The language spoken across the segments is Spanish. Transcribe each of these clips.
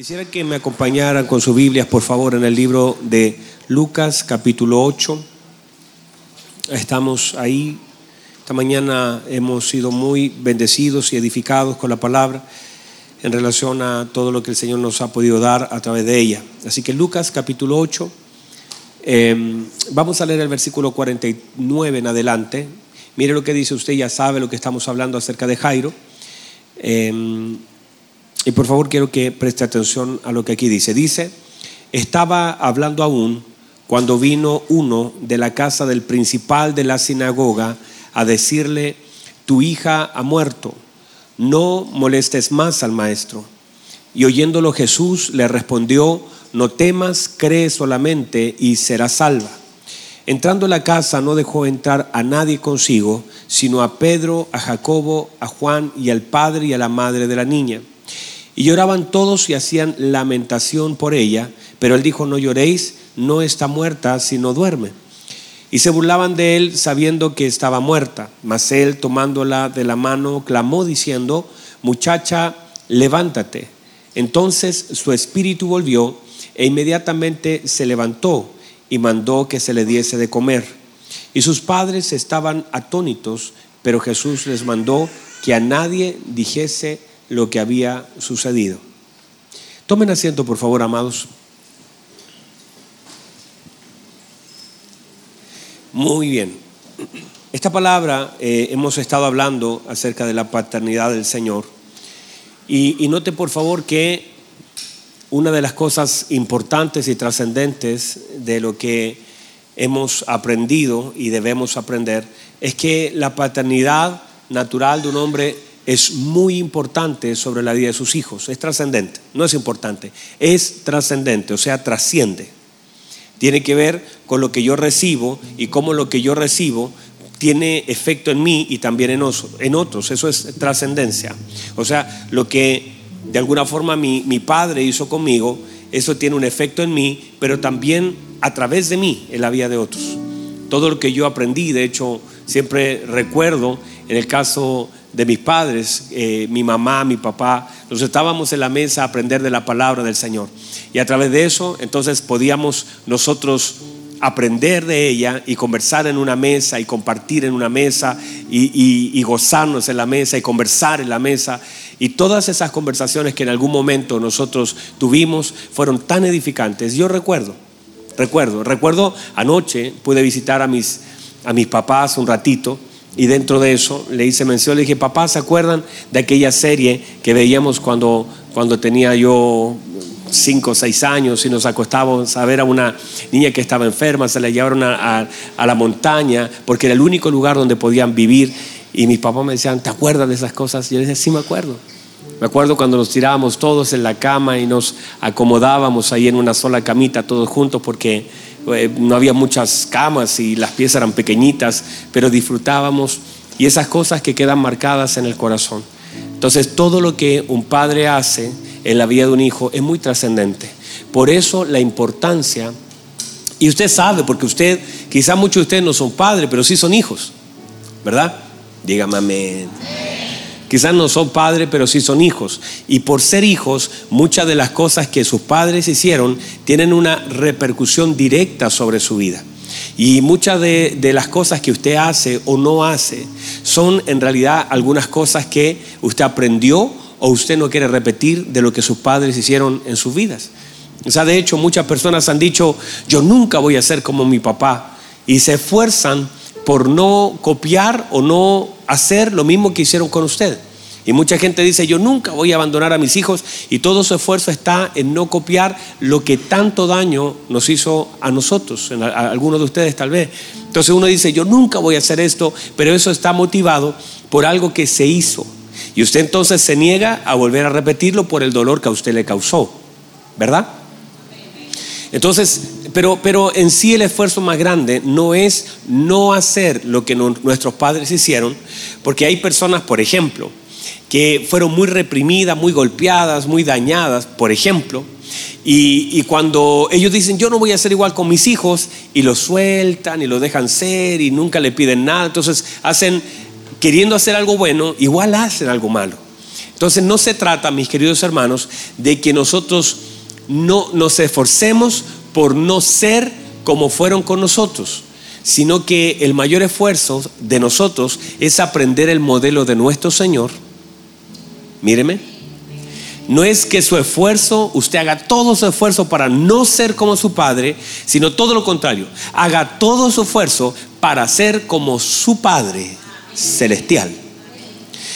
Quisiera que me acompañaran con sus Biblias, por favor, en el libro de Lucas, capítulo 8. Estamos ahí. Esta mañana hemos sido muy bendecidos y edificados con la palabra en relación a todo lo que el Señor nos ha podido dar a través de ella. Así que Lucas, capítulo 8. Em, vamos a leer el versículo 49 en adelante. Mire lo que dice usted, ya sabe lo que estamos hablando acerca de Jairo. Em, y por favor quiero que preste atención a lo que aquí dice. Dice, estaba hablando aún cuando vino uno de la casa del principal de la sinagoga a decirle, tu hija ha muerto, no molestes más al maestro. Y oyéndolo Jesús le respondió, no temas, cree solamente y serás salva. Entrando a la casa no dejó entrar a nadie consigo, sino a Pedro, a Jacobo, a Juan y al padre y a la madre de la niña. Y lloraban todos y hacían lamentación por ella, pero él dijo, no lloréis, no está muerta, sino duerme. Y se burlaban de él sabiendo que estaba muerta. Mas él, tomándola de la mano, clamó diciendo, muchacha, levántate. Entonces su espíritu volvió e inmediatamente se levantó y mandó que se le diese de comer. Y sus padres estaban atónitos, pero Jesús les mandó que a nadie dijese lo que había sucedido. Tomen asiento, por favor, amados. Muy bien. Esta palabra eh, hemos estado hablando acerca de la paternidad del Señor. Y, y note, por favor, que una de las cosas importantes y trascendentes de lo que hemos aprendido y debemos aprender es que la paternidad natural de un hombre es muy importante sobre la vida de sus hijos, es trascendente, no es importante, es trascendente, o sea, trasciende. Tiene que ver con lo que yo recibo y cómo lo que yo recibo tiene efecto en mí y también en, en otros, eso es trascendencia. O sea, lo que de alguna forma mi, mi padre hizo conmigo, eso tiene un efecto en mí, pero también a través de mí en la vida de otros. Todo lo que yo aprendí, de hecho, siempre recuerdo en el caso de mis padres, eh, mi mamá, mi papá, nos estábamos en la mesa a aprender de la palabra del Señor. Y a través de eso, entonces podíamos nosotros aprender de ella y conversar en una mesa y compartir en una mesa y, y, gozarnos en la mesa y conversar en la mesa. Y todas esas conversaciones que en algún momento nosotros tuvimos fueron tan edificantes. Yo recuerdo, recuerdo, recuerdo anoche pude visitar a mis, a mis papás un ratito y dentro de eso le hice mención, le dije, papá, ¿se acuerdan de aquella serie que veíamos cuando, cuando tenía yo cinco o seis años y nos acostábamos a ver a una niña que estaba enferma, se la llevaron a, la montaña porque era el único lugar donde podían vivir y mis papás me decían, ¿te acuerdas de esas cosas? Y yo les decía, sí me acuerdo. Me acuerdo cuando nos tirábamos todos en la cama y nos acomodábamos ahí en una sola camita todos juntos porque eh, no había muchas camas y las piezas eran pequeñitas, pero disfrutábamos y esas cosas que quedan marcadas en el corazón. Entonces todo lo que un padre hace en la vida de un hijo es muy trascendente. Por eso la importancia, y usted sabe, porque usted, quizá muchos de ustedes no son padres, pero sí son hijos, ¿verdad? Dígame amén. Quizás no son padres, pero sí son hijos. Y por ser hijos, muchas de las cosas que sus padres hicieron tienen una repercusión directa sobre su vida. Y muchas de, las cosas que usted hace o no hace son en realidad algunas cosas que usted aprendió o usted no quiere repetir de lo que sus padres hicieron en sus vidas. O sea, de hecho, muchas personas han dicho, yo nunca voy a ser como mi papá. Y se esfuerzan por no copiar o no hacer lo mismo que hicieron con usted. Y mucha gente dice, yo nunca voy a abandonar a mis hijos y todo su esfuerzo está en no copiar lo que tanto daño nos hizo a nosotros, a algunos de ustedes tal vez. Entonces uno dice, yo nunca voy a hacer esto, pero eso está motivado por algo que se hizo. Y usted entonces se niega a volver a repetirlo por el dolor que a usted le causó, ¿verdad? Entonces, pero, pero en sí el esfuerzo más grande no es no hacer lo que nuestros padres hicieron, porque hay personas, por ejemplo, que fueron muy reprimidas, muy golpeadas, muy dañadas, por ejemplo, y, cuando ellos dicen, yo no voy a ser igual con mis hijos, y lo sueltan y lo dejan ser y nunca le piden nada, entonces hacen, queriendo hacer algo bueno, igual hacen algo malo. Entonces no se trata, mis queridos hermanos, de que nosotros no nos esforcemos por no ser como fueron con nosotros, sino que el mayor esfuerzo de nosotros es aprender el modelo de nuestro Señor. Míreme, no es que su esfuerzo, usted haga todo su esfuerzo para no ser como su padre, sino todo lo contrario. Haga todo su esfuerzo para ser como su Padre celestial.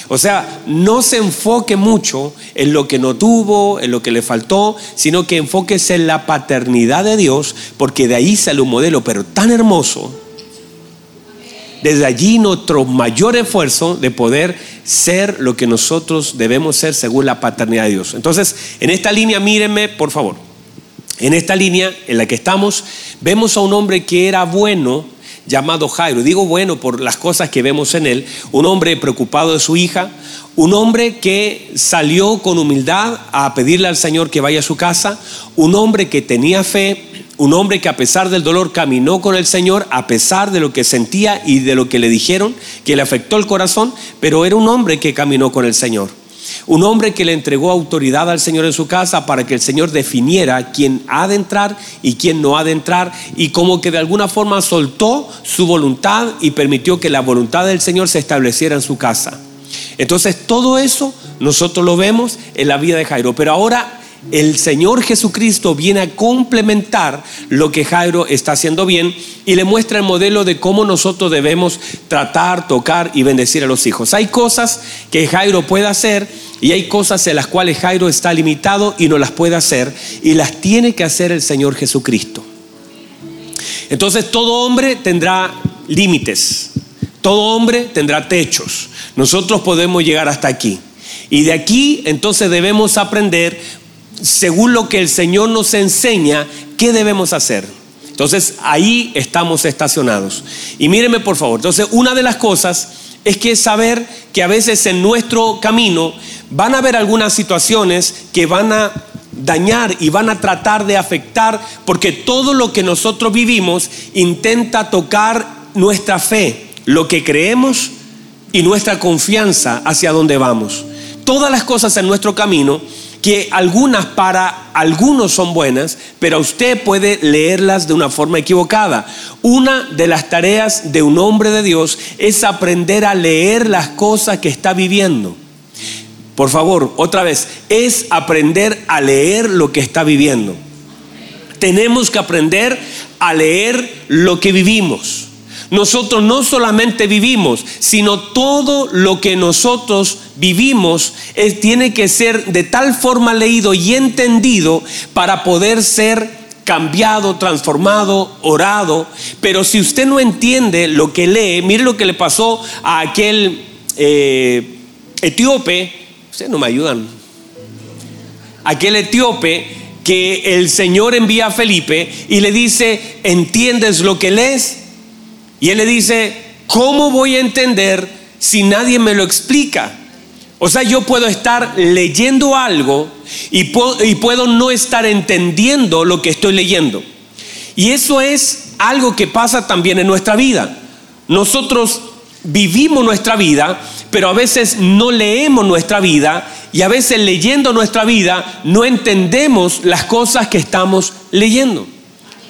O sea, no se enfoque mucho en lo que no tuvo, en lo que le faltó, sino que enfóquese en la paternidad de Dios, porque de ahí sale un modelo, pero tan hermoso, desde allí nuestro mayor esfuerzo de poder ser lo que nosotros debemos ser según la paternidad de Dios. Entonces, en esta línea, mírenme, por favor. En esta línea en la que estamos, vemos a un hombre que era bueno, llamado Jairo. Digo bueno por las cosas que vemos en él. Un hombre preocupado de su hija, un hombre que salió con humildad a pedirle al Señor que vaya a su casa, un hombre que tenía fe, un hombre que a pesar del dolor caminó con el Señor, a pesar de lo que sentía y de lo que le dijeron, que le afectó el corazón, pero era un hombre que caminó con el Señor. Un hombre que le entregó autoridad al Señor en su casa para que el Señor definiera quién ha de entrar y quién no ha de entrar y como que de alguna forma soltó su voluntad y permitió que la voluntad del Señor se estableciera en su casa. Entonces todo eso nosotros lo vemos en la vida de Jairo, pero ahora el Señor Jesucristo viene a complementar lo que Jairo está haciendo bien y le muestra el modelo de cómo nosotros debemos tratar, tocar y bendecir a los hijos. Hay cosas que Jairo puede hacer y hay cosas en las cuales Jairo está limitado y no las puede hacer y las tiene que hacer el Señor Jesucristo. Entonces todo hombre tendrá límites, todo hombre tendrá techos. Nosotros podemos llegar hasta aquí. Y de aquí entonces debemos aprender según lo que el Señor nos enseña, ¿qué debemos hacer? Entonces ahí estamos estacionados. Y mírenme por favor, entonces una de las cosas es que saber que a veces en nuestro camino van a haber algunas situaciones que van a dañar y van a tratar de afectar, porque todo lo que nosotros vivimos intenta tocar nuestra fe, lo que creemos y nuestra confianza hacia dónde vamos. Todas las cosas en nuestro camino que algunas para algunos son buenas, pero usted puede leerlas de una forma equivocada. Una de las tareas de un hombre de Dios es aprender a leer las cosas que está viviendo. Por favor, otra vez, es aprender a leer lo que está viviendo. Tenemos que aprender a leer lo que vivimos. Nosotros no solamente vivimos, sino todo lo que nosotros vivimos tiene que ser de tal forma leído y entendido para poder ser cambiado, transformado, orado. Pero si usted no entiende lo que lee, mire lo que le pasó a aquel eh, etíope, ustedes no me ayudan, aquel etíope que el Señor envía a Felipe y le dice, ¿entiendes lo que lees? Y él le dice, ¿cómo voy a entender si nadie me lo explica? O sea, yo puedo estar leyendo algo y puedo, no estar entendiendo lo que estoy leyendo. Y eso es algo que pasa también en nuestra vida. Nosotros vivimos nuestra vida, pero a veces no leemos nuestra vida y a veces leyendo nuestra vida no entendemos las cosas que estamos leyendo.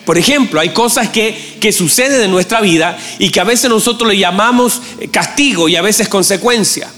Por ejemplo, hay cosas que, que suceden en nuestra vida y que a veces nosotros le llamamos castigo y a veces consecuencia.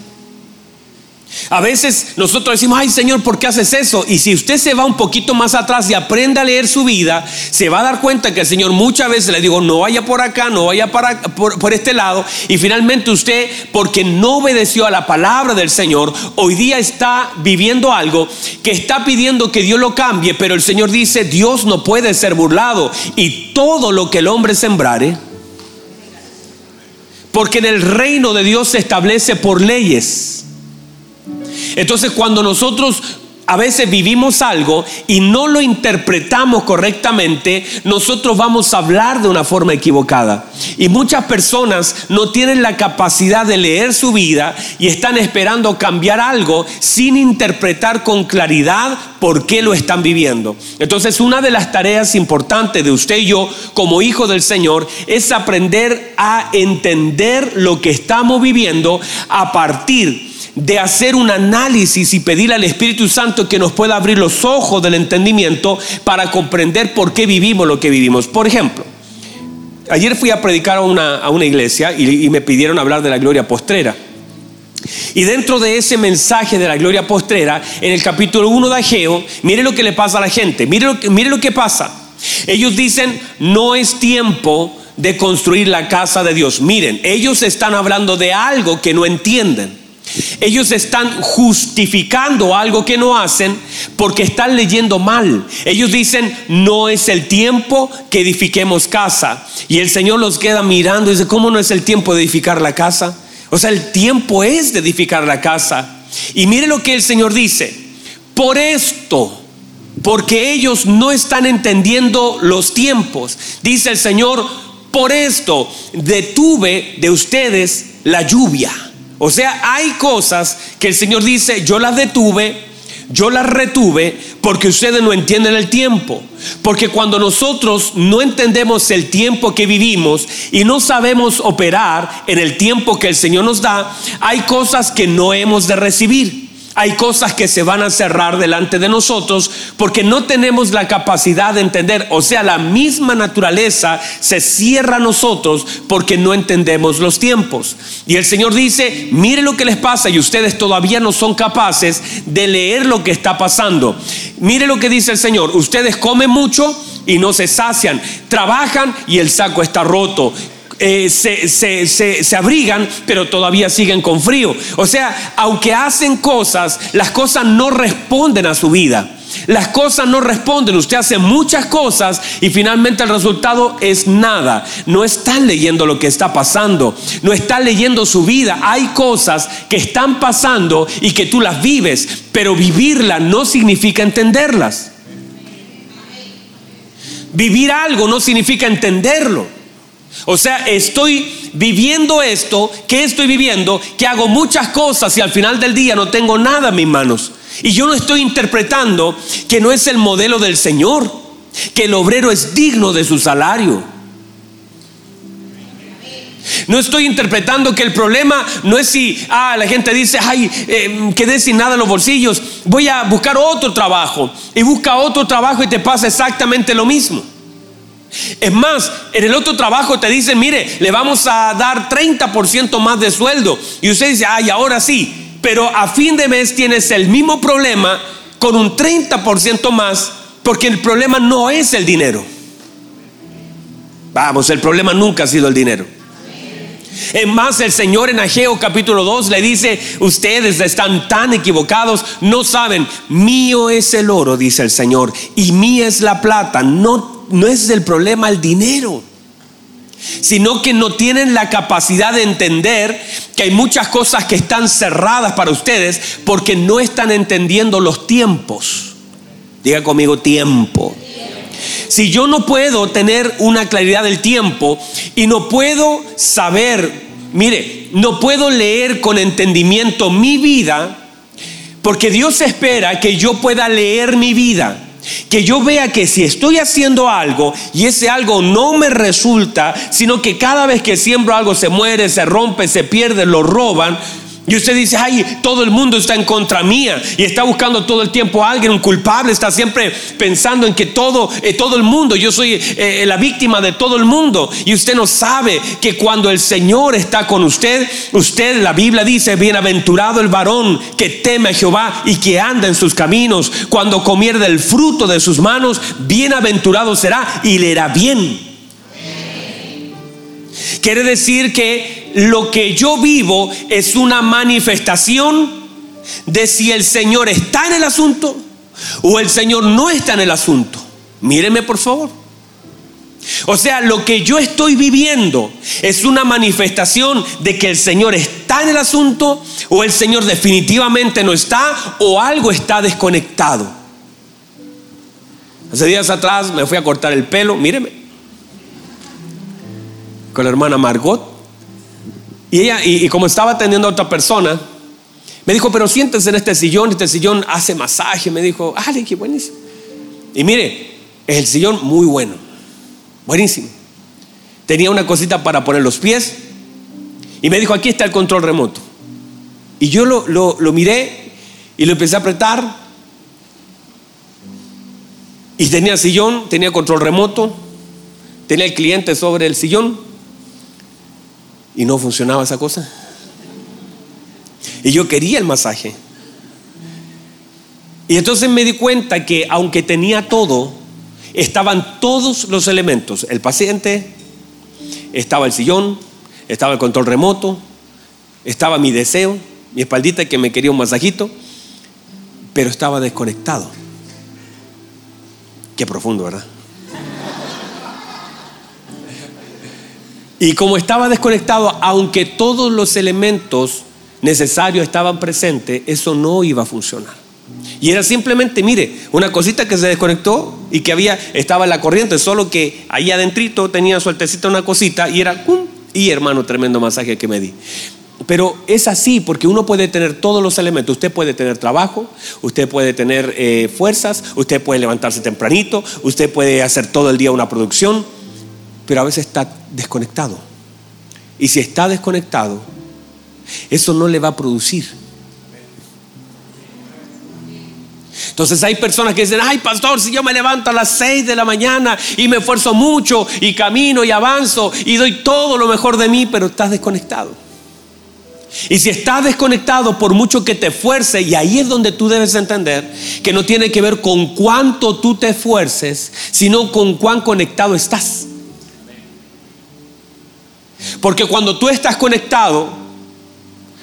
A veces nosotros decimos, ay Señor, ¿por qué haces eso? Y si usted se va un poquito más atrás y aprende a leer su vida, se va a dar cuenta que el Señor muchas veces le digo, no vaya por acá, no vaya por, por este lado. Y finalmente usted, porque no obedeció a la palabra del Señor, hoy día está viviendo algo que está pidiendo que Dios lo cambie, pero el Señor dice, Dios no puede ser burlado. Y todo lo que el hombre sembrare, porque en el reino de Dios se establece por leyes. Entonces cuando nosotros a veces vivimos algo y no lo interpretamos correctamente, nosotros vamos a hablar de una forma equivocada. Y muchas personas no tienen la capacidad de leer su vida y están esperando cambiar algo sin interpretar con claridad por qué lo están viviendo. Entonces, una de las tareas importantes de usted y yo como hijo del Señor es aprender a entender lo que estamos viviendo a partir de hacer un análisis y pedir al Espíritu Santo que nos pueda abrir los ojos del entendimiento para comprender por qué vivimos lo que vivimos. Por ejemplo, ayer fui a predicar a una, a una iglesia y, me pidieron hablar de la gloria postrera. Y dentro de ese mensaje de la gloria postrera, en el capítulo 1 de Ageo, mire lo que le pasa a la gente, mire lo mire lo que pasa. Ellos dicen, no es tiempo de construir la casa de Dios. Miren, ellos están hablando de algo que no entienden. Ellos están justificando algo que no hacen porque están leyendo mal. Ellos dicen, no es el tiempo que edifiquemos casa. Y el Señor los queda mirando y dice, ¿cómo no es el tiempo de edificar la casa? O sea, el tiempo es de edificar la casa. Y mire lo que el Señor dice. Por esto, porque ellos no están entendiendo los tiempos, dice el Señor, por esto detuve de ustedes la lluvia. O sea, hay cosas que el Señor dice, yo las detuve, yo las retuve porque ustedes no entienden el tiempo. Porque cuando nosotros no entendemos el tiempo que vivimos y no sabemos operar en el tiempo que el Señor nos da, hay cosas que no hemos de recibir hay cosas que se van a cerrar delante de nosotros porque no tenemos la capacidad de entender. O sea, la misma naturaleza se cierra a nosotros porque no entendemos los tiempos. Y el Señor dice, mire lo que les pasa y ustedes todavía no son capaces de leer lo que está pasando. Mire lo que dice el Señor, ustedes comen mucho y no se sacian, trabajan y el saco está roto, eh, se, abrigan, pero todavía siguen con frío. O sea, aunque hacen cosas, las cosas no responden a su vida. Las cosas no responden. Usted hace muchas cosas y finalmente el resultado es nada. No están leyendo lo que está pasando. No están leyendo su vida. Hay cosas que están pasando y que tú las vives, pero vivirlas no significa entenderlas. Vivir algo no significa entenderlo. O sea, estoy viviendo esto, que estoy viviendo, que hago muchas cosas y al final del día no tengo nada en mis manos. Y yo no estoy interpretando que no es el modelo del Señor, que el obrero es digno de su salario. No estoy interpretando que el problema no es si ah, la gente dice, ay, eh, quedé sin nada en los bolsillos, voy a buscar otro trabajo. Y busca otro trabajo y te pasa exactamente lo mismo. Es más, en el otro trabajo te dicen, mire, le vamos a dar 30% más de sueldo. Y usted dice, ay, ahora sí. Pero a fin de mes tienes el mismo problema con un 30% más, porque el problema no es el dinero. Vamos, el problema nunca ha sido el dinero. Es más, el Señor en Ageo capítulo 2 le dice, ustedes están tan equivocados, no saben, mío es el oro, dice el Señor, y mía es la plata, no no es el problema el dinero, sino que no tienen la capacidad de entender que hay muchas cosas que están cerradas para ustedes porque no están entendiendo los tiempos. Diga conmigo tiempo. Si yo no puedo tener una claridad del tiempo y no puedo saber, mire, no puedo leer con entendimiento mi vida, porque Dios espera que yo pueda leer mi vida que yo vea que si estoy haciendo algo y ese algo no me resulta, sino que cada vez que siembro algo se muere, se rompe, se pierde, lo roban, y usted dice, ay, todo el mundo está en contra mía y está buscando todo el tiempo a alguien, un culpable, está siempre pensando en que todo, eh, todo el mundo, yo soy eh, la víctima de todo el mundo. Y usted no sabe que cuando el Señor está con usted, usted, la Biblia dice, bienaventurado el varón que teme a Jehová y que anda en sus caminos. Cuando comiere del fruto de sus manos, bienaventurado será y le irá bien. Quiere decir que lo que yo vivo es una manifestación de si el Señor está en el asunto o el Señor no está en el asunto. Míreme por favor. O sea, lo que yo estoy viviendo es una manifestación de que el Señor está en el asunto o el Señor definitivamente no está o algo está desconectado. Hace días atrás me fui a cortar el pelo, míreme con la hermana Margot. Y ella, y, como estaba atendiendo a otra persona, me dijo, pero siéntese en este sillón, este sillón hace masaje. Me dijo, ah, qué buenísimo. Y mire, es el sillón muy bueno, buenísimo. Tenía una cosita para poner los pies y me dijo, aquí está el control remoto. Y yo lo, lo, lo miré y lo empecé a apretar. Y tenía sillón, tenía control remoto, tenía el cliente sobre el sillón y no funcionaba esa cosa. Y yo quería el masaje. Y entonces me di cuenta que aunque tenía todo, estaban todos los elementos. El paciente, estaba el sillón, estaba el control remoto, estaba mi deseo, mi espaldita que me quería un masajito, pero estaba desconectado. Qué profundo, ¿verdad? Y como estaba desconectado, aunque todos los elementos necesarios estaban presentes, eso no iba a funcionar. Y era simplemente, mire, una cosita que se desconectó y que había, estaba en la corriente, solo que ahí adentrito tenía sueltecita una cosita y era, ¡pum! y hermano, tremendo masaje que me di. Pero es así porque uno puede tener todos los elementos. Usted puede tener trabajo, usted puede tener eh, fuerzas, usted puede levantarse tempranito, usted puede hacer todo el día una producción, pero a veces está desconectado. Y si está desconectado, eso no le va a producir. Entonces hay personas que dicen, ay pastor, si yo me levanto a las 6 de la mañana y me esfuerzo mucho y camino y avanzo y doy todo lo mejor de mí, pero estás desconectado. Y si estás desconectado por mucho que te esfuerces, y ahí es donde tú debes entender que no tiene que ver con cuánto tú te esfuerces, sino con cuán conectado estás. Porque cuando tú estás conectado,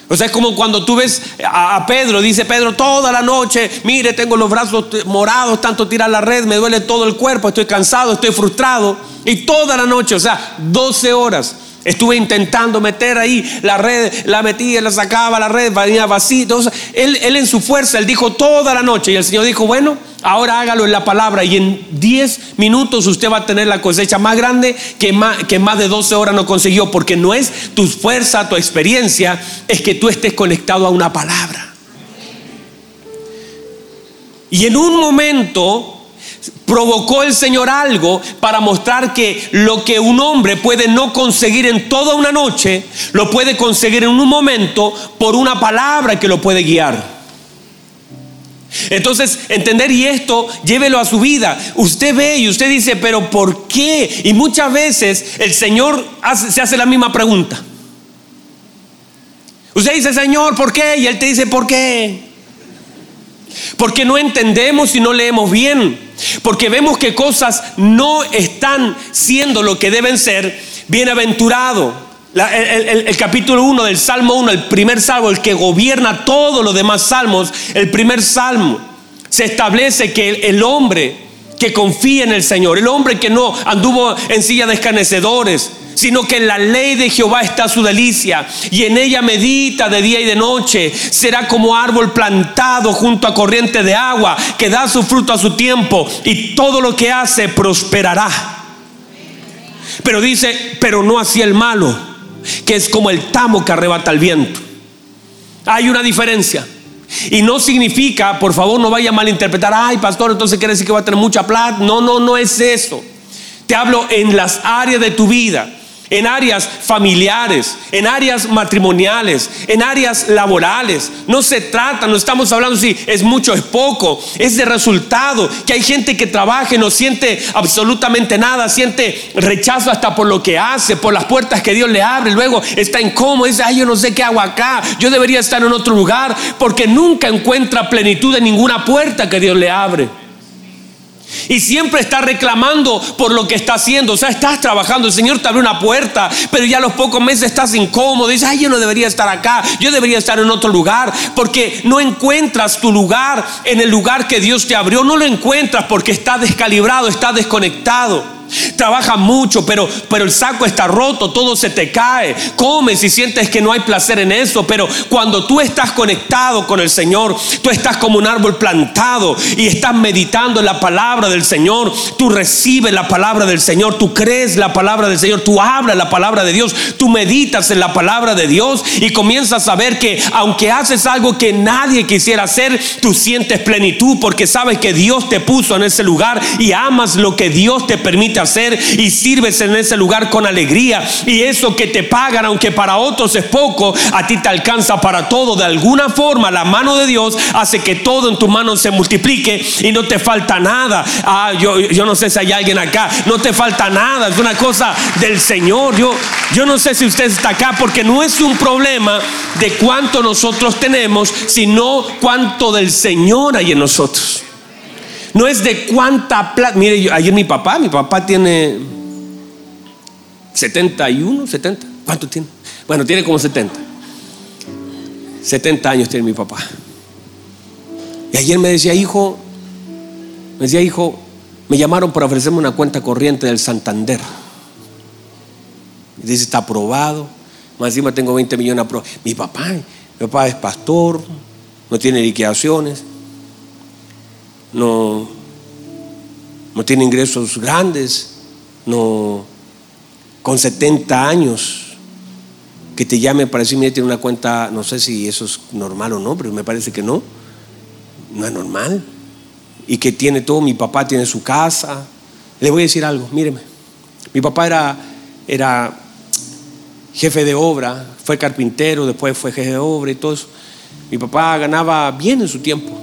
o sea, es como cuando tú ves a, Pedro, dice Pedro, toda la noche, mire, tengo los brazos morados, tanto tirar la red, me duele todo el cuerpo, estoy cansado, estoy frustrado. Y toda la noche, o sea, 12 horas. Estuve intentando meter ahí la red, la metía, la sacaba, la red venía vacía. él, él en su fuerza, él dijo toda la noche y el Señor dijo, bueno, ahora hágalo en la palabra y en 10 minutos usted va a tener la cosecha más grande que más, que más de 12 horas no consiguió, porque no es tu fuerza, tu experiencia, es que tú estés conectado a una palabra. Y en un momento provocó el Señor algo para mostrar que lo que un hombre puede no conseguir en toda una noche, lo puede conseguir en un momento por una palabra que lo puede guiar. Entonces, entender y esto, llévelo a su vida. Usted ve y usted dice, pero ¿por qué? Y muchas veces el Señor se hace la misma pregunta. Usted dice, Señor, ¿por qué? Y Él te dice, ¿por qué? Porque no entendemos y no leemos bien. Porque vemos que cosas no están siendo lo que deben ser. Bienaventurado. el, capítulo 1 del Salmo 1, el primer salmo, el que gobierna todos los demás salmos, el primer salmo, se establece que el hombre que confía en el Señor, el hombre que no anduvo en silla de escarnecedores, sino que en la ley de Jehová está su delicia y en ella medita de día y de noche. Será como árbol plantado junto a corriente de agua que da su fruto a su tiempo y todo lo que hace prosperará. Pero dice, pero no así el malo, que es como el tamo que arrebata el viento. Hay una diferencia. Y no significa, por favor, no vaya a malinterpretar, ay, pastor, entonces quiere decir que va a tener mucha plata. No, no, no es eso. Te hablo en las áreas de tu vida en áreas familiares, en áreas matrimoniales, en áreas laborales. No se trata, no estamos hablando si es mucho, es poco, es de resultado. Que hay gente que trabaja y no siente absolutamente nada, siente rechazo hasta por lo que hace, por las puertas que Dios le abre. Luego está incómodo, dice, ay, yo no sé qué hago acá, yo debería estar en otro lugar, porque nunca encuentra plenitud en ninguna puerta que Dios le abre. Y siempre está reclamando por lo que está haciendo. O sea, estás trabajando, el Señor te abre una puerta, pero ya a los pocos meses estás incómodo. Dices, ay, yo no debería estar acá, yo debería estar en otro lugar, porque no encuentras tu lugar en el lugar que Dios te abrió. No lo encuentras porque está descalibrado, está desconectado. Trabaja mucho, pero, pero el saco está roto, todo se te cae. Comes y sientes que no hay placer en eso, pero cuando tú estás conectado con el Señor, tú estás como un árbol plantado y estás meditando en la palabra del Señor. Tú recibes la palabra del Señor, tú crees la palabra del Señor, tú hablas la palabra de Dios, tú meditas en la palabra de Dios y comienzas a ver que aunque haces algo que nadie quisiera hacer, tú sientes plenitud porque sabes que Dios te puso en ese lugar y amas lo que Dios te permite hacer y sirves en ese lugar con alegría. Y eso que te pagan, aunque para otros es poco, a ti te alcanza para todo. De alguna forma, la mano de Dios hace que todo en tu mano se multiplique y no te falta nada. Ah, yo, yo no sé si hay alguien acá, no te falta nada. Es una cosa del Señor. Yo, yo no sé si usted está acá porque no es un problema de cuánto nosotros tenemos, sino cuánto del Señor hay en nosotros. No es de cuánta plata. Mire, ayer mi papá, mi papá tiene 71, 70. ¿Cuánto tiene? Bueno, tiene como 70. 70 años tiene mi papá. Y ayer me decía, hijo, me decía, hijo, me llamaron para ofrecerme una cuenta corriente del Santander. Y dice, está aprobado. Más encima tengo 20 millones aprobados. Mi papá, mi papá es pastor, no tiene liquidaciones, no, no tiene ingresos grandes, no, con 70 años, que te llame para decirme tiene una cuenta, no sé si eso es normal o no, pero me parece que no, no es normal. Y que tiene todo, mi papá tiene su casa. Le voy a decir algo, míreme, mi papá era, era jefe de obra, fue carpintero, después fue jefe de obra y todo eso. Mi papá ganaba bien en su tiempo.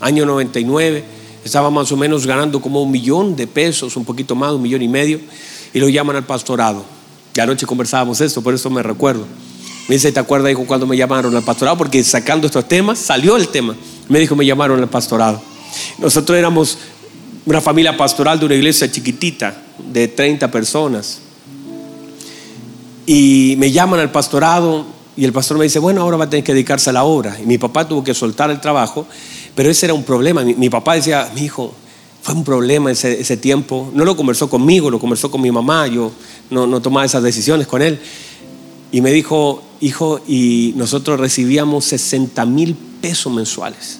Año 99, estaba más o menos ganando como un millón de pesos, un poquito más, un millón y medio, y lo llaman al pastorado. Y anoche conversábamos esto, por eso me recuerdo. Me dice, ¿te acuerdas, hijo, cuando me llamaron al pastorado? Porque sacando estos temas, salió el tema. Me dijo, me llamaron al pastorado. Nosotros éramos una familia pastoral de una iglesia chiquitita, de 30 personas. Y me llaman al pastorado y el pastor me dice, bueno, ahora va a tener que dedicarse a la obra. Y mi papá tuvo que soltar el trabajo, pero ese era un problema. Mi, papá decía, mi hijo, fue un problema ese, ese, tiempo. No lo conversó conmigo, lo conversó con mi mamá. Yo no, no tomaba esas decisiones con él. Y me dijo, hijo, y nosotros recibíamos 60 mil pesos mensuales.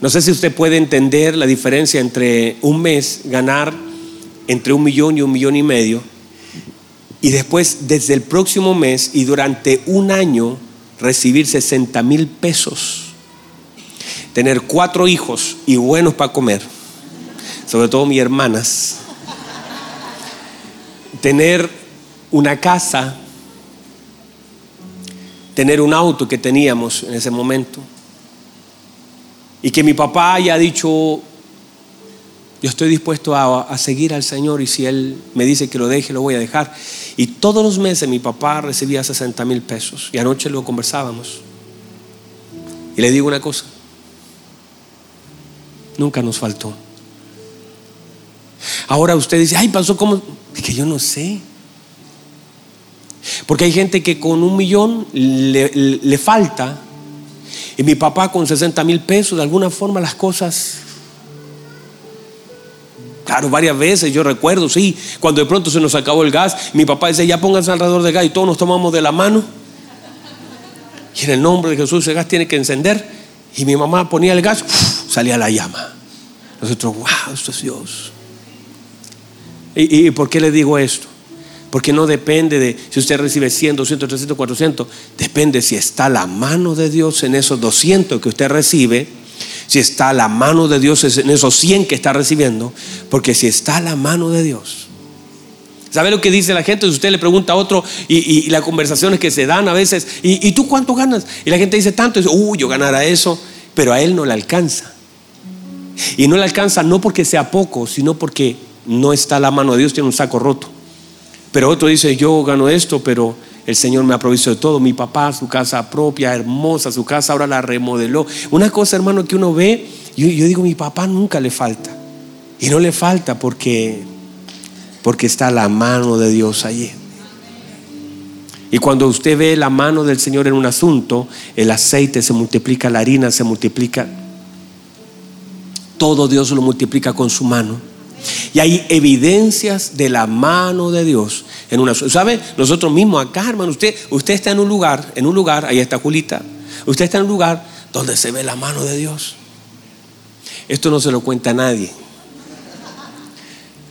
No sé si usted puede entender la diferencia entre un mes ganar entre un millón y un millón y medio y después desde el próximo mes y durante un año recibir 60 mil pesos, tener cuatro hijos y buenos para comer, sobre todo mis hermanas, tener una casa, tener un auto que teníamos en ese momento, y que mi papá haya dicho, yo estoy dispuesto a, seguir al Señor y si Él me dice que lo deje, lo voy a dejar. Y todos los meses mi papá recibía 60 mil pesos y anoche lo conversábamos. Y le digo una cosa, nunca nos faltó. Ahora usted dice, ay, pasó como, que yo no sé. Porque hay gente que con un millón le, falta y mi papá con 60 mil pesos, de alguna forma las cosas Claro, varias veces yo recuerdo, sí, cuando de pronto se nos acabó el gas, mi papá dice, ya pónganse alrededor del gas y todos nos tomamos de la mano. Y en el nombre de Jesús ese gas tiene que encender. Y mi mamá ponía el gas, salía la llama. Nosotros, wow, esto es Dios. ¿Y, ¿Y por qué le digo esto? Porque no depende de si usted recibe 100, 200, 300, 400. Depende si está la mano de Dios en esos 200 que usted recibe si está la mano de Dios en esos 100 que está recibiendo, porque si está la mano de Dios. ¿Sabe lo que dice la gente? Si usted le pregunta a otro y, las conversaciones que se dan a veces, ¿y, tú cuánto ganas? Y la gente dice tanto, y dice, uy, yo ganara eso, pero a él no le alcanza. Y no le alcanza no porque sea poco, sino porque no está la mano de Dios, tiene un saco roto. Pero otro dice, yo gano esto, pero el Señor me ha provisto de todo. Mi papá, su casa propia, hermosa, su casa ahora la remodeló. Una cosa, hermano, que uno ve, yo, yo digo, mi papá nunca le falta. Y no le falta porque, porque está la mano de Dios allí. Y cuando usted ve la mano del Señor en un asunto, el aceite se multiplica, la harina se multiplica. Todo Dios lo multiplica con su mano. Y hay evidencias de la mano de Dios en una ¿Sabe? Nosotros mismos acá, hermano, usted, usted está en un lugar, en un lugar, ahí está Julita. Usted está en un lugar donde se ve la mano de Dios. Esto no se lo cuenta a nadie.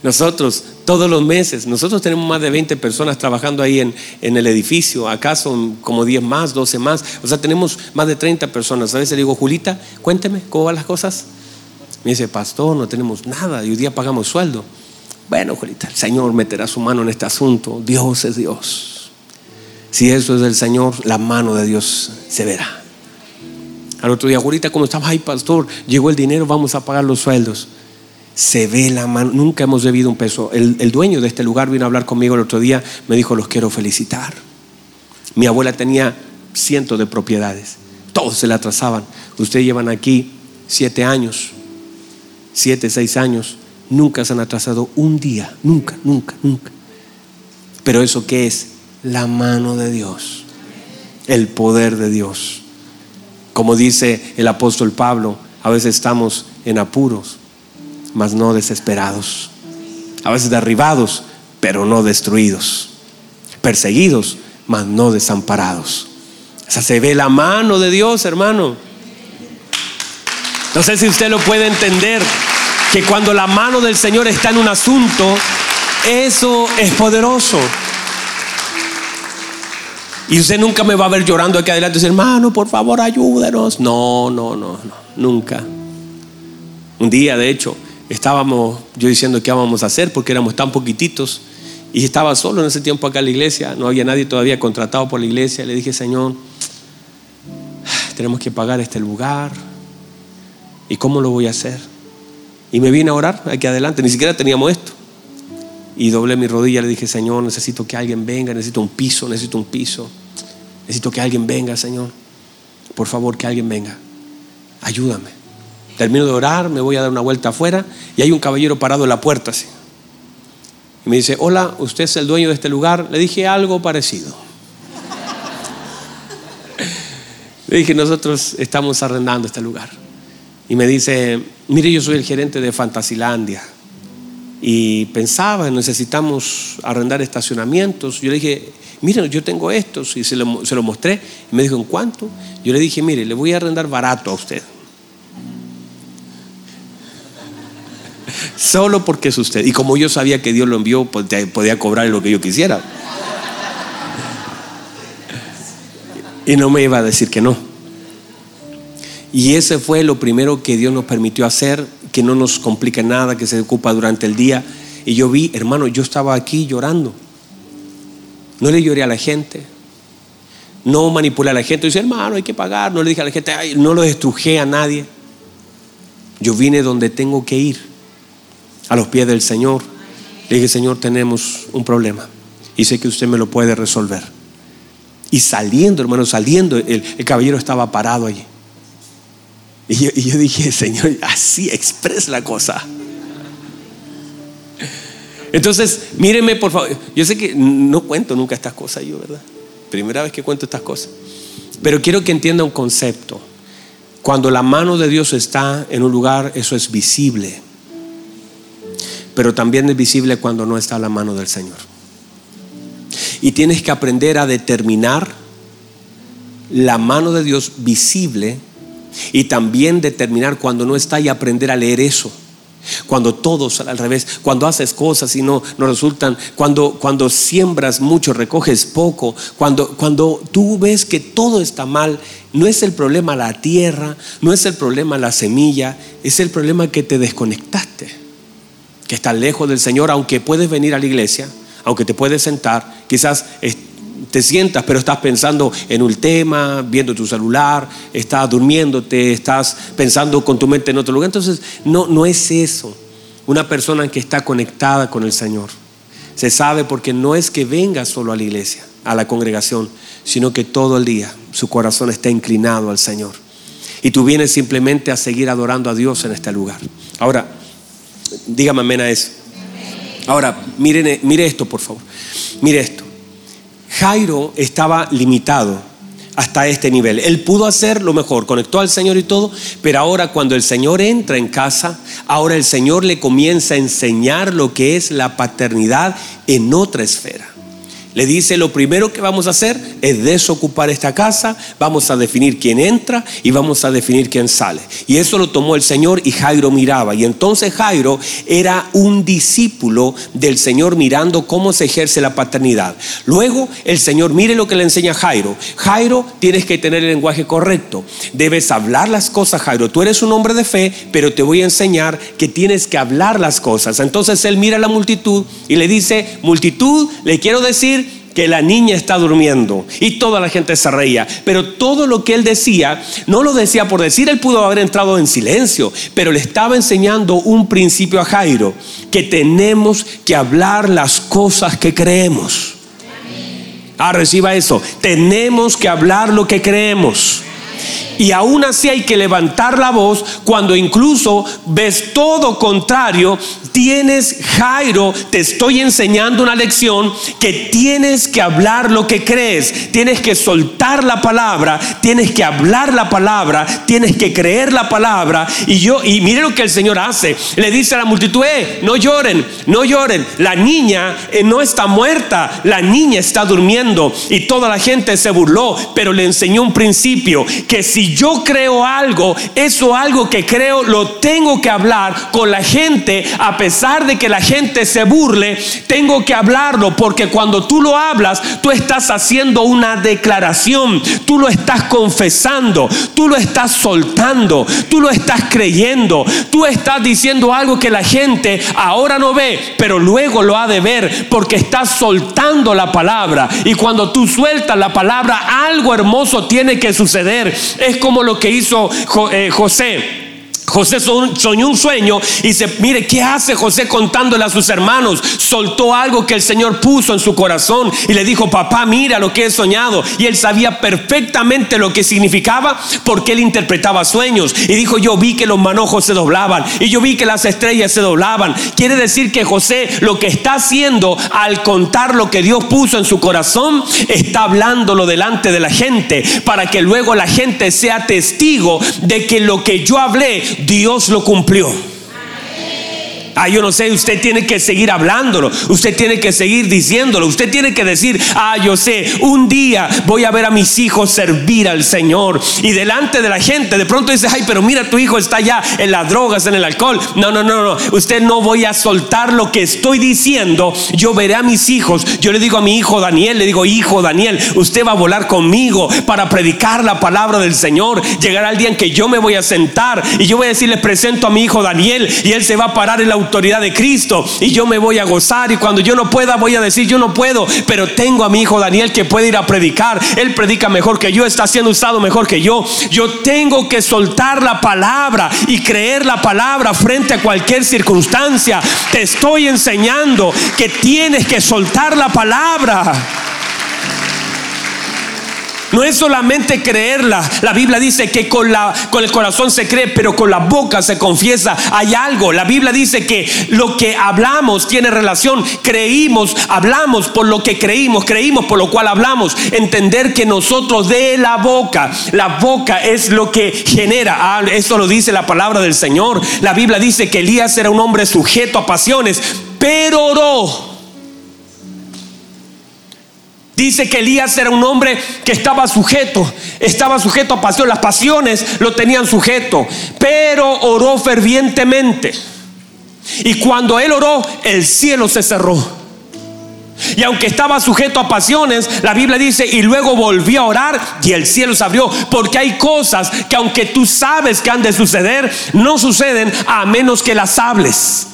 Nosotros, todos los meses, nosotros tenemos más de 20 personas trabajando ahí en, en, el edificio. Acá son como 10 más, 12 más. O sea, tenemos más de 30 personas. A veces digo, Julita, cuénteme, ¿cómo van las cosas? Me dice, pastor, no tenemos nada y hoy día pagamos sueldo. Bueno, Juanita, el Señor meterá su mano en este asunto. Dios es Dios. Si eso es del Señor, la mano de Dios se verá. Al otro día, Juanita, como estaba ahí, pastor, llegó el dinero, vamos a pagar los sueldos. Se ve la mano, nunca hemos debido un peso. El, el dueño de este lugar vino a hablar conmigo el otro día, me dijo, los quiero felicitar. Mi abuela tenía cientos de propiedades, todos se la atrasaban. Ustedes llevan aquí siete años, siete, seis años, nunca se han atrasado un día, nunca, nunca, nunca. Pero eso qué es? La mano de Dios, el poder de Dios. Como dice el apóstol Pablo, a veces estamos en apuros, mas no desesperados. A veces derribados, pero no destruidos. Perseguidos, mas no desamparados. O sea, se ve la mano de Dios, hermano. No sé si usted lo puede entender, que cuando la mano del Señor está en un asunto, eso es poderoso. Y usted nunca me va a ver llorando aquí adelante y decir, hermano, por favor, ayúdenos. No, no, no, no, nunca. Un día, de hecho, estábamos yo diciendo qué íbamos a hacer porque éramos tan poquititos y estaba solo en ese tiempo acá en la iglesia, no había nadie todavía contratado por la iglesia. Le dije, Señor, tenemos que pagar este lugar. ¿Y cómo lo voy a hacer? Y me vine a orar aquí adelante, ni siquiera teníamos esto. Y doblé mi rodilla, le dije, Señor, necesito que alguien venga, necesito un piso, necesito un piso. Necesito que alguien venga, Señor. Por favor, que alguien venga. Ayúdame. Termino de orar, me voy a dar una vuelta afuera y hay un caballero parado en la puerta. Y me dice, hola, ¿usted es el dueño de este lugar? Le dije algo parecido. Le dije, nosotros estamos arrendando este lugar. Y me dice, mire, yo soy el gerente de Fantasilandia. Y pensaba, necesitamos arrendar estacionamientos. Yo le dije, mire, yo tengo estos. Y se lo, se lo mostré. Y me dijo, ¿en cuánto? Yo le dije, mire, le voy a arrendar barato a usted. Solo porque es usted. Y como yo sabía que Dios lo envió, pues, podía cobrar lo que yo quisiera. Y no me iba a decir que no. Y ese fue lo primero que Dios nos permitió hacer, que no nos complique nada, que se ocupa durante el día. Y yo vi, hermano, yo estaba aquí llorando. No le lloré a la gente. No manipulé a la gente. Dice, hermano, hay que pagar. No le dije a la gente, no lo estrujé a nadie. Yo vine donde tengo que ir, a los pies del Señor. Le dije, Señor, tenemos un problema. Y sé que usted me lo puede resolver. Y saliendo, hermano, saliendo, el, caballero estaba parado allí. Y yo, dije, Señor, así expresa la cosa. Entonces, míreme por favor. Yo sé que no cuento nunca estas cosas yo, ¿verdad? Primera vez que cuento estas cosas. Pero quiero que entienda un concepto. Cuando la mano de Dios está en un lugar, eso es visible. Pero también es visible cuando no está la mano del Señor. Y tienes que aprender a determinar la mano de Dios visible y también determinar cuando no está y aprender a leer eso. Cuando todo al revés, cuando haces cosas y no, no resultan, cuando, cuando siembras mucho, recoges poco, cuando, cuando tú ves que todo está mal, no es el problema la tierra, no es el problema la semilla, es el problema que te desconectaste, que estás lejos del Señor, aunque puedes venir a la iglesia, aunque te puedes sentar, quizás te sientas, pero estás pensando en un tema, viendo tu celular, estás durmiéndote, estás pensando con tu mente en otro lugar. Entonces, no, no es eso. Una persona que está conectada con el Señor. Se sabe porque no es que venga solo a la iglesia, a la congregación, sino que todo el día su corazón está inclinado al Señor. Y tú vienes simplemente a seguir adorando a Dios en este lugar. Ahora, dígame amén a eso. Ahora, miren, mire esto, por favor. Mire esto. Jairo estaba limitado hasta este nivel. Él pudo hacer lo mejor, conectó al Señor y todo, pero ahora cuando el Señor entra en casa, ahora el Señor le comienza a enseñar lo que es la paternidad en otra esfera. Le dice, lo primero que vamos a hacer es desocupar esta casa, vamos a definir quién entra y vamos a definir quién sale. Y eso lo tomó el Señor y Jairo miraba. Y entonces Jairo era un discípulo del Señor mirando cómo se ejerce la paternidad. Luego el Señor, mire lo que le enseña Jairo. Jairo, tienes que tener el lenguaje correcto. Debes hablar las cosas, Jairo. Tú eres un hombre de fe, pero te voy a enseñar que tienes que hablar las cosas. Entonces él mira a la multitud y le dice, multitud, le quiero decir que la niña está durmiendo y toda la gente se reía. Pero todo lo que él decía, no lo decía por decir, él pudo haber entrado en silencio, pero le estaba enseñando un principio a Jairo, que tenemos que hablar las cosas que creemos. Ah, reciba eso. Tenemos que hablar lo que creemos. Y aún así hay que levantar la voz cuando incluso ves todo contrario. Tienes, Jairo, te estoy enseñando una lección que tienes que hablar lo que crees. Tienes que soltar la palabra, tienes que hablar la palabra, tienes que creer la palabra. Y yo, y mire lo que el Señor hace. Le dice a la multitud, eh, no lloren, no lloren. La niña eh, no está muerta, la niña está durmiendo. Y toda la gente se burló, pero le enseñó un principio que si yo creo algo, eso algo que creo lo tengo que hablar con la gente, a pesar de que la gente se burle, tengo que hablarlo, porque cuando tú lo hablas, tú estás haciendo una declaración, tú lo estás confesando, tú lo estás soltando, tú lo estás creyendo, tú estás diciendo algo que la gente ahora no ve, pero luego lo ha de ver, porque estás soltando la palabra. Y cuando tú sueltas la palabra, algo hermoso tiene que suceder. Es como lo que hizo eh, José. José soñó un sueño y se mire qué hace José contándole a sus hermanos. Soltó algo que el Señor puso en su corazón y le dijo, papá, mira lo que he soñado. Y él sabía perfectamente lo que significaba porque él interpretaba sueños. Y dijo, yo vi que los manojos se doblaban y yo vi que las estrellas se doblaban. Quiere decir que José lo que está haciendo al contar lo que Dios puso en su corazón, está hablándolo delante de la gente para que luego la gente sea testigo de que lo que yo hablé Dios lo cumplió. Ah, yo no sé, usted tiene que seguir hablándolo, usted tiene que seguir diciéndolo, usted tiene que decir, ah, yo sé, un día voy a ver a mis hijos servir al Señor. Y delante de la gente, de pronto dice, ay, pero mira, tu hijo está ya en las drogas, en el alcohol. No, no, no, no, usted no voy a soltar lo que estoy diciendo. Yo veré a mis hijos, yo le digo a mi hijo Daniel, le digo, hijo Daniel, usted va a volar conmigo para predicar la palabra del Señor. Llegará el día en que yo me voy a sentar y yo voy a decirle, presento a mi hijo Daniel y él se va a parar en la autoridad de Cristo y yo me voy a gozar y cuando yo no pueda voy a decir yo no puedo, pero tengo a mi hijo Daniel que puede ir a predicar, él predica mejor que yo, está siendo usado mejor que yo. Yo tengo que soltar la palabra y creer la palabra frente a cualquier circunstancia. Te estoy enseñando que tienes que soltar la palabra. No es solamente creerla. La Biblia dice que con, la, el corazón se cree, pero con la boca se confiesa. Hay algo. La Biblia dice que lo que hablamos tiene relación. Creímos, hablamos por lo que creímos, creímos por lo cual hablamos. Entender que nosotros de la boca, la boca es lo que genera. Ah, eso lo dice la palabra del Señor. La Biblia dice que Elías era un hombre sujeto a pasiones, pero oró Dice que Elías era un hombre que estaba sujeto, estaba sujeto a pasión, las pasiones lo tenían sujeto, pero oró fervientemente. Y cuando él oró, el cielo se cerró. Y aunque estaba sujeto a pasiones, la Biblia dice, y luego volvió a orar y el cielo se abrió. Porque hay cosas que aunque tú sabes que han de suceder, no suceden a menos que las hables.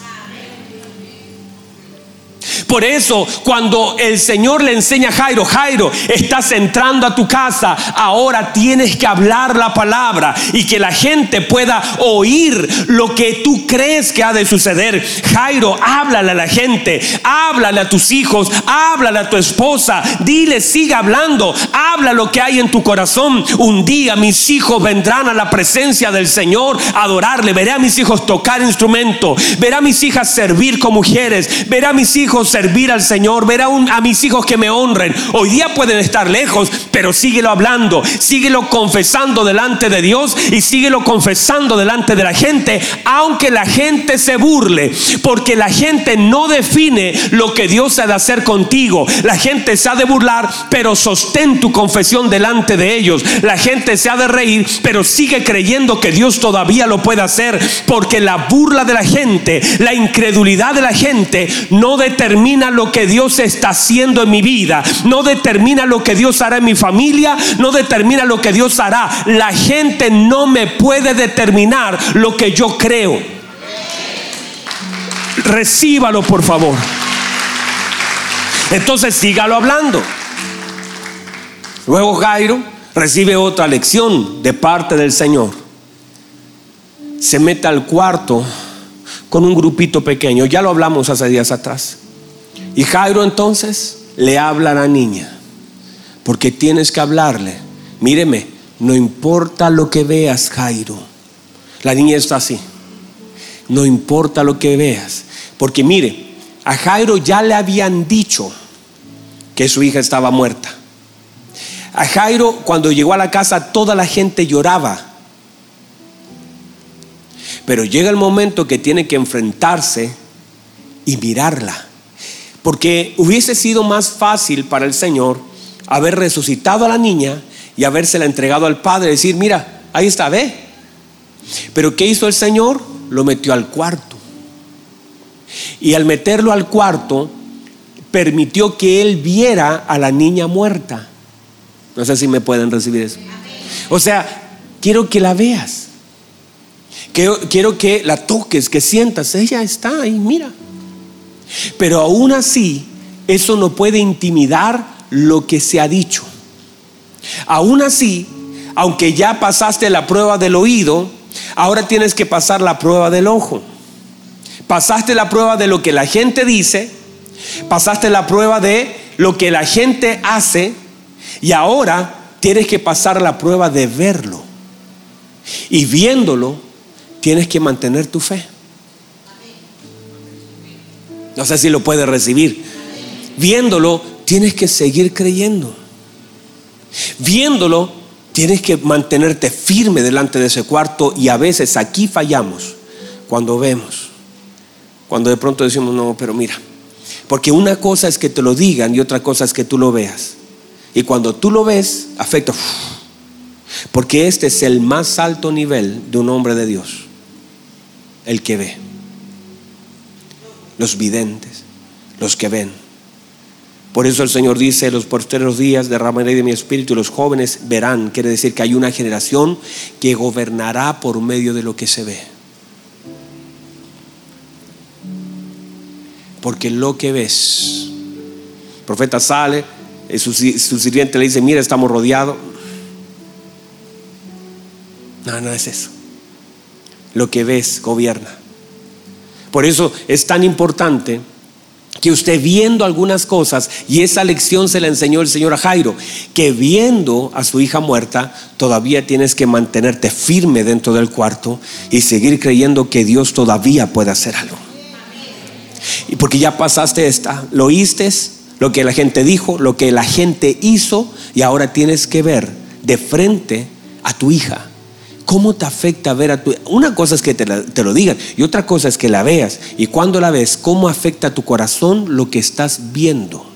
Por eso, cuando el Señor le enseña a Jairo, Jairo, estás entrando a tu casa, ahora tienes que hablar la palabra y que la gente pueda oír lo que tú crees que ha de suceder. Jairo, háblale a la gente, háblale a tus hijos, háblale a tu esposa, dile, siga hablando, habla lo que hay en tu corazón. Un día mis hijos vendrán a la presencia del Señor a adorarle, veré a mis hijos tocar instrumento, veré a mis hijas servir con mujeres, veré a mis hijos servir servir al Señor, ver a, a mis hijos que me honren. Hoy día pueden estar lejos, pero síguelo hablando, síguelo confesando delante de Dios y síguelo confesando delante de la gente, aunque la gente se burle, porque la gente no define lo que Dios ha de hacer contigo. La gente se ha de burlar, pero sostén tu confesión delante de ellos. La gente se ha de reír, pero sigue creyendo que Dios todavía lo puede hacer, porque la burla de la gente, la incredulidad de la gente no determina lo que Dios está haciendo en mi vida, no determina lo que Dios hará en mi familia, no determina lo que Dios hará. La gente no me puede determinar lo que yo creo. Recíbalo, por favor. Entonces sígalo hablando. Luego Jairo recibe otra lección de parte del Señor. Se mete al cuarto con un grupito pequeño. Ya lo hablamos hace días atrás. Y Jairo entonces le habla a la niña. Porque tienes que hablarle. Míreme, no importa lo que veas, Jairo. La niña está así. No importa lo que veas. Porque mire, a Jairo ya le habían dicho que su hija estaba muerta. A Jairo cuando llegó a la casa toda la gente lloraba. Pero llega el momento que tiene que enfrentarse y mirarla. Porque hubiese sido más fácil para el Señor haber resucitado a la niña y habérsela entregado al Padre. Decir, mira, ahí está, ve. Pero ¿qué hizo el Señor? Lo metió al cuarto. Y al meterlo al cuarto, permitió que él viera a la niña muerta. No sé si me pueden recibir eso. O sea, quiero que la veas. Quiero, quiero que la toques, que sientas. Ella está ahí, mira. Pero aún así, eso no puede intimidar lo que se ha dicho. Aún así, aunque ya pasaste la prueba del oído, ahora tienes que pasar la prueba del ojo. Pasaste la prueba de lo que la gente dice, pasaste la prueba de lo que la gente hace y ahora tienes que pasar la prueba de verlo. Y viéndolo, tienes que mantener tu fe. No sé si lo puedes recibir. Viéndolo, tienes que seguir creyendo. Viéndolo, tienes que mantenerte firme delante de ese cuarto y a veces aquí fallamos cuando vemos. Cuando de pronto decimos, no, pero mira, porque una cosa es que te lo digan y otra cosa es que tú lo veas. Y cuando tú lo ves, afecta. Porque este es el más alto nivel de un hombre de Dios. El que ve. Los videntes. Los que ven. Por eso el Señor dice, los posteros días derramaré de mi espíritu y los jóvenes verán. Quiere decir que hay una generación que gobernará por medio de lo que se ve. Porque lo que ves, el profeta sale, su, su sirviente le dice, mira, estamos rodeados. No, no es eso. Lo que ves gobierna. Por eso es tan importante que usted viendo algunas cosas, y esa lección se la enseñó el Señor a Jairo, que viendo a su hija muerta, todavía tienes que mantenerte firme dentro del cuarto y seguir creyendo que Dios todavía puede hacer algo. Y porque ya pasaste esta, lo oíste, lo que la gente dijo, lo que la gente hizo y ahora tienes que ver de frente a tu hija. ¿Cómo te afecta ver a tu Una cosa es que te, lo digan y otra cosa es que la veas. Y cuando la ves, ¿cómo afecta a tu corazón lo que estás viendo?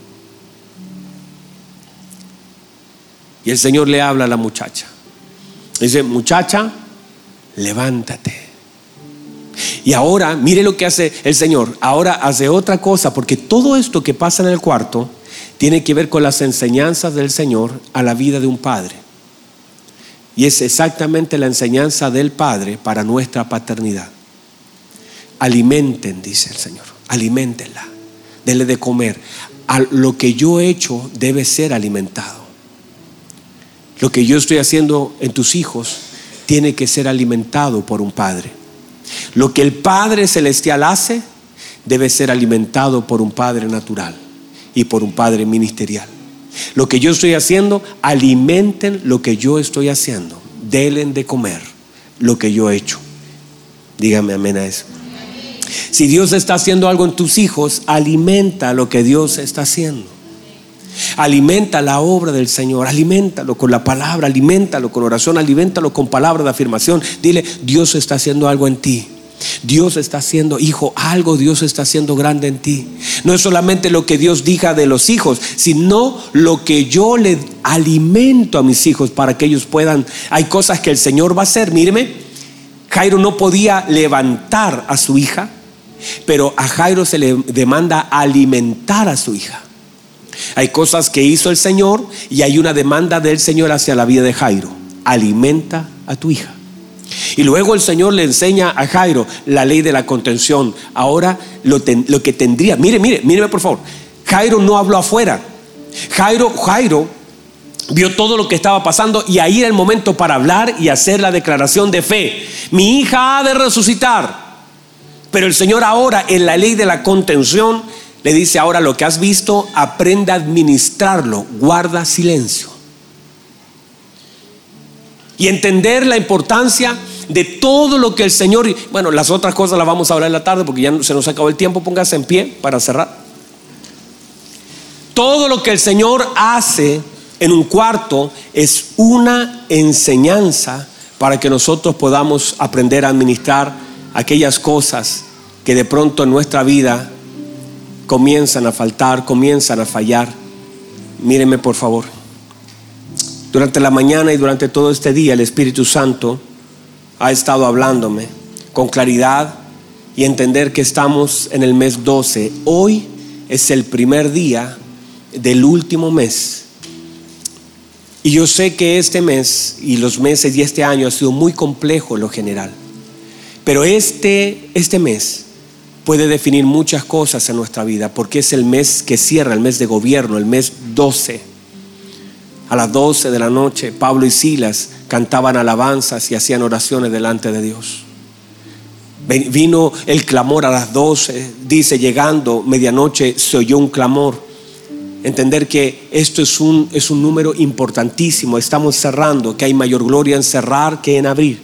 Y el Señor le habla a la muchacha. Dice, muchacha, levántate. Y ahora, mire lo que hace el Señor. Ahora hace otra cosa, porque todo esto que pasa en el cuarto tiene que ver con las enseñanzas del Señor a la vida de un padre. Y es exactamente la enseñanza del Padre para nuestra paternidad. Alimenten, dice el Señor, alimentenla, denle de comer. Lo que yo he hecho debe ser alimentado. Lo que yo estoy haciendo en tus hijos tiene que ser alimentado por un Padre. Lo que el Padre Celestial hace debe ser alimentado por un Padre natural y por un Padre ministerial. Lo que yo estoy haciendo, alimenten lo que yo estoy haciendo. Delen de comer lo que yo he hecho. Dígame amén a eso. Si Dios está haciendo algo en tus hijos, alimenta lo que Dios está haciendo. Alimenta la obra del Señor, aliméntalo con la palabra, aliméntalo con oración, aliméntalo con palabra de afirmación. Dile, Dios está haciendo algo en ti. Dios está haciendo, hijo, algo Dios está haciendo grande en ti. No es solamente lo que Dios diga de los hijos, sino lo que yo le alimento a mis hijos para que ellos puedan. Hay cosas que el Señor va a hacer. Míreme, Jairo no podía levantar a su hija, pero a Jairo se le demanda alimentar a su hija. Hay cosas que hizo el Señor y hay una demanda del Señor hacia la vida de Jairo. Alimenta a tu hija. Y luego el Señor le enseña a Jairo la ley de la contención. Ahora lo, que tendría, mire, mire, míreme por favor. Jairo no habló afuera. Jairo, Jairo vio todo lo que estaba pasando y ahí era el momento para hablar y hacer la declaración de fe. Mi hija ha de resucitar. Pero el Señor ahora en la ley de la contención le dice ahora lo que has visto, aprenda a administrarlo, guarda silencio. Y entender la importancia de todo lo que el Señor, bueno, las otras cosas las vamos a hablar en la tarde porque ya se nos acabó el tiempo, póngase en pie para cerrar. Todo lo que el Señor hace en un cuarto es una enseñanza para que nosotros podamos aprender a administrar aquellas cosas que de pronto en nuestra vida comienzan a faltar, comienzan a fallar. Mírenme por favor. Durante la mañana y durante todo este día el Espíritu Santo ha estado hablándome con claridad y entender que estamos en el mes 12. Hoy es el primer día del último mes. Y yo sé que este mes y los meses y este año ha sido muy complejo en lo general. Pero este, este mes puede definir muchas cosas en nuestra vida, porque es el mes que cierra, el mes de gobierno, el mes 12. A las 12 de la noche, Pablo y Silas cantaban alabanzas y hacían oraciones delante de Dios. Vino el clamor a las 12, dice, llegando medianoche se oyó un clamor. Entender que esto es un, es un número importantísimo, estamos cerrando, que hay mayor gloria en cerrar que en abrir,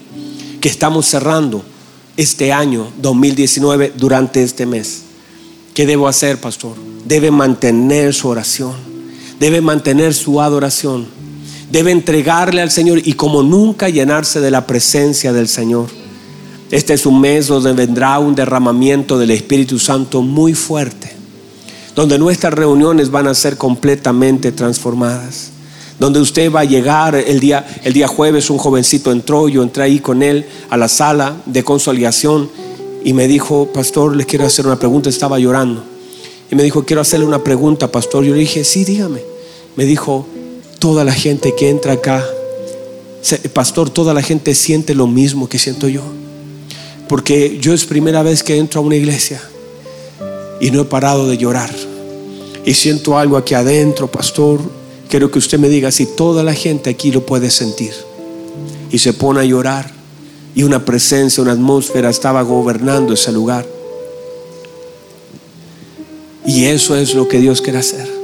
que estamos cerrando este año 2019 durante este mes. ¿Qué debo hacer, pastor? Debe mantener su oración, debe mantener su adoración, debe entregarle al Señor y como nunca llenarse de la presencia del Señor. Este es un mes donde vendrá un derramamiento del Espíritu Santo muy fuerte, donde nuestras reuniones van a ser completamente transformadas donde usted va a llegar el día, el día jueves, un jovencito entró, yo entré ahí con él a la sala de consolidación y me dijo, pastor, le quiero hacer una pregunta, estaba llorando. Y me dijo, quiero hacerle una pregunta, pastor. Yo le dije, sí, dígame. Me dijo, toda la gente que entra acá, pastor, toda la gente siente lo mismo que siento yo. Porque yo es primera vez que entro a una iglesia y no he parado de llorar. Y siento algo aquí adentro, pastor, Quiero que usted me diga si toda la gente aquí lo puede sentir. Y se pone a llorar. Y una presencia, una atmósfera estaba gobernando ese lugar. Y eso es lo que Dios quiere hacer.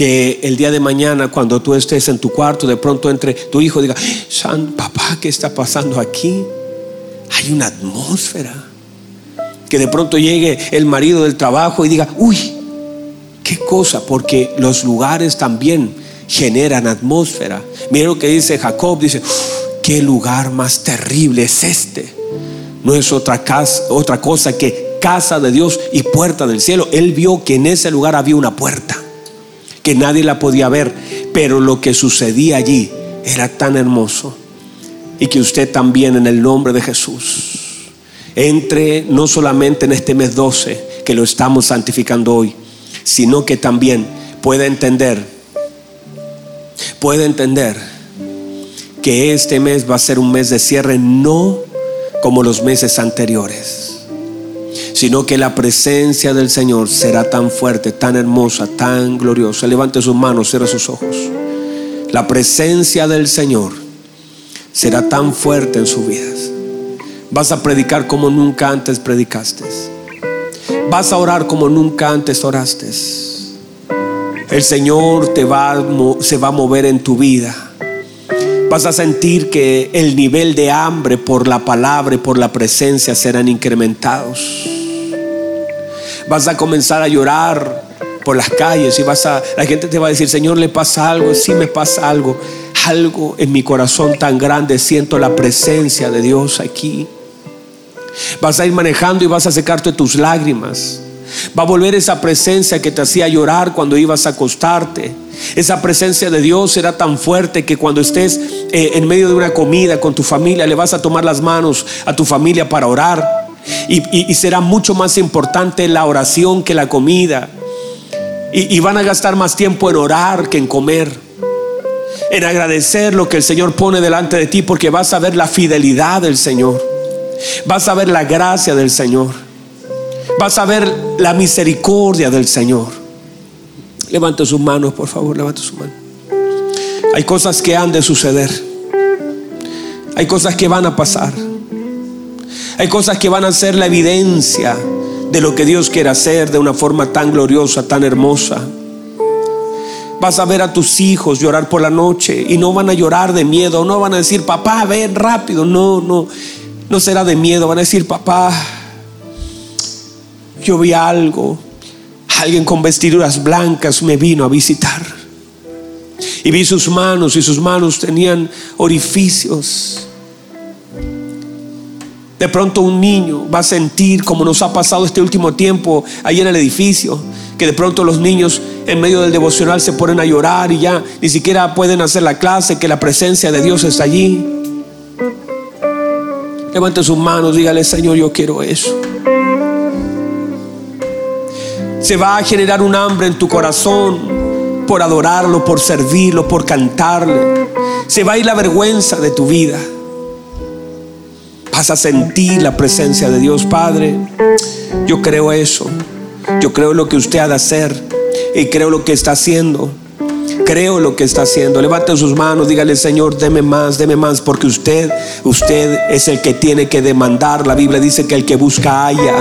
Que el día de mañana, cuando tú estés en tu cuarto, de pronto entre tu hijo diga, San papá, ¿qué está pasando aquí? Hay una atmósfera. Que de pronto llegue el marido del trabajo y diga, uy, ¿Qué cosa? Porque los lugares también generan atmósfera. Mira lo que dice Jacob, dice, qué lugar más terrible es este. No es otra, casa, otra cosa que casa de Dios y puerta del cielo. Él vio que en ese lugar había una puerta, que nadie la podía ver, pero lo que sucedía allí era tan hermoso. Y que usted también en el nombre de Jesús entre no solamente en este mes 12, que lo estamos santificando hoy, sino que también pueda entender, puede entender que este mes va a ser un mes de cierre no como los meses anteriores, sino que la presencia del Señor será tan fuerte, tan hermosa, tan gloriosa. Levante sus manos, cierre sus ojos. La presencia del Señor será tan fuerte en sus vidas. Vas a predicar como nunca antes predicaste. Vas a orar como nunca antes oraste. El Señor te va se va a mover en tu vida. Vas a sentir que el nivel de hambre por la palabra y por la presencia serán incrementados. Vas a comenzar a llorar por las calles y vas a la gente te va a decir, "Señor, le pasa algo, sí me pasa algo." Algo en mi corazón tan grande, siento la presencia de Dios aquí. Vas a ir manejando y vas a secarte tus lágrimas. Va a volver esa presencia que te hacía llorar cuando ibas a acostarte. Esa presencia de Dios será tan fuerte que cuando estés eh, en medio de una comida con tu familia, le vas a tomar las manos a tu familia para orar. Y, será mucho más importante la oración que la comida. Y, y van a gastar más tiempo en orar que en comer. En agradecer lo que el Señor pone delante de ti porque vas a ver la fidelidad del Señor. Vas a ver la gracia del Señor. Vas a ver la misericordia del Señor. Levante sus manos, por favor, levante sus manos. Hay cosas que han de suceder. Hay cosas que van a pasar. Hay cosas que van a ser la evidencia de lo que Dios quiere hacer de una forma tan gloriosa, tan hermosa. Vas a ver a tus hijos llorar por la noche y no van a llorar de miedo, no van a decir, papá, ven rápido. No, no, no será de miedo. Van a decir, papá, yo vi algo. Alguien con vestiduras blancas me vino a visitar. Y vi sus manos y sus manos tenían orificios. De pronto un niño va a sentir como nos ha pasado este último tiempo ahí en el edificio, que de pronto los niños en medio del devocional se ponen a llorar y ya ni siquiera pueden hacer la clase, que la presencia de Dios está allí. Levante sus manos, dígale, Señor, yo quiero eso se va a generar un hambre en tu corazón por adorarlo, por servirlo, por cantarle. Se va a ir la vergüenza de tu vida. Vas a sentir la presencia de Dios, Padre. Yo creo eso. Yo creo lo que usted ha de hacer y creo lo que está haciendo. Creo lo que está haciendo. Levante sus manos, dígale, Señor, deme más, deme más, porque usted, usted es el que tiene que demandar. La Biblia dice que el que busca haya.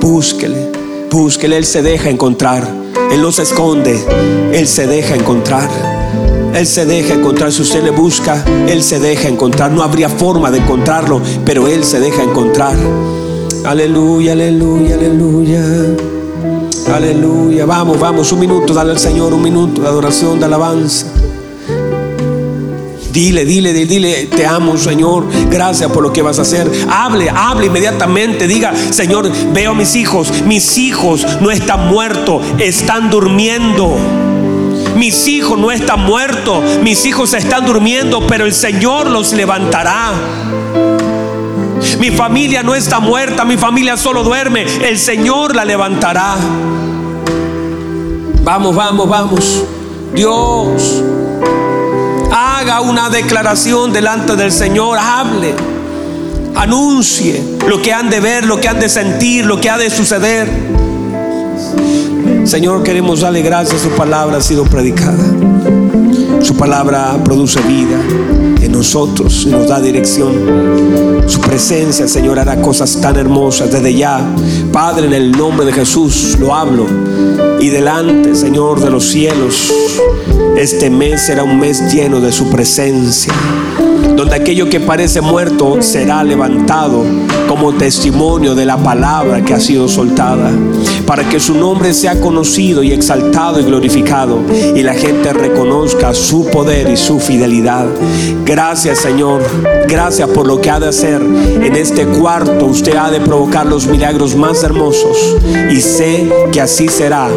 Búsquele. Búsquele, Él se deja encontrar. Él no se esconde, Él se deja encontrar. Él se deja encontrar. Si usted le busca, Él se deja encontrar. No habría forma de encontrarlo, pero Él se deja encontrar. Aleluya, aleluya, aleluya. Aleluya. Vamos, vamos, un minuto, dale al Señor un minuto de adoración, de alabanza. Dile, dile, dile, te amo, Señor. Gracias por lo que vas a hacer. Hable, hable inmediatamente. Diga, Señor, veo a mis hijos. Mis hijos no están muertos, están durmiendo. Mis hijos no están muertos, mis hijos están durmiendo, pero el Señor los levantará. Mi familia no está muerta, mi familia solo duerme, el Señor la levantará. Vamos, vamos, vamos. Dios haga una declaración delante del Señor, hable, anuncie lo que han de ver, lo que han de sentir, lo que ha de suceder. Señor, queremos darle gracias, su palabra ha sido predicada. Su palabra produce vida en nosotros y nos da dirección. Su presencia, Señor, hará cosas tan hermosas desde ya. Padre, en el nombre de Jesús lo hablo. Y delante, Señor, de los cielos, este mes será un mes lleno de su presencia donde aquello que parece muerto será levantado como testimonio de la palabra que ha sido soltada, para que su nombre sea conocido y exaltado y glorificado y la gente reconozca su poder y su fidelidad. Gracias Señor, gracias por lo que ha de hacer en este cuarto. Usted ha de provocar los milagros más hermosos y sé que así será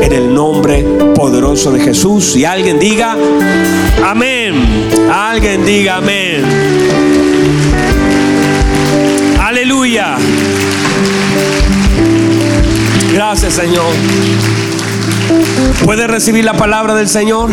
en el nombre poderoso de Jesús. Y alguien diga, Alguien diga amén. Aleluya. Gracias Señor. ¿Puede recibir la palabra del Señor?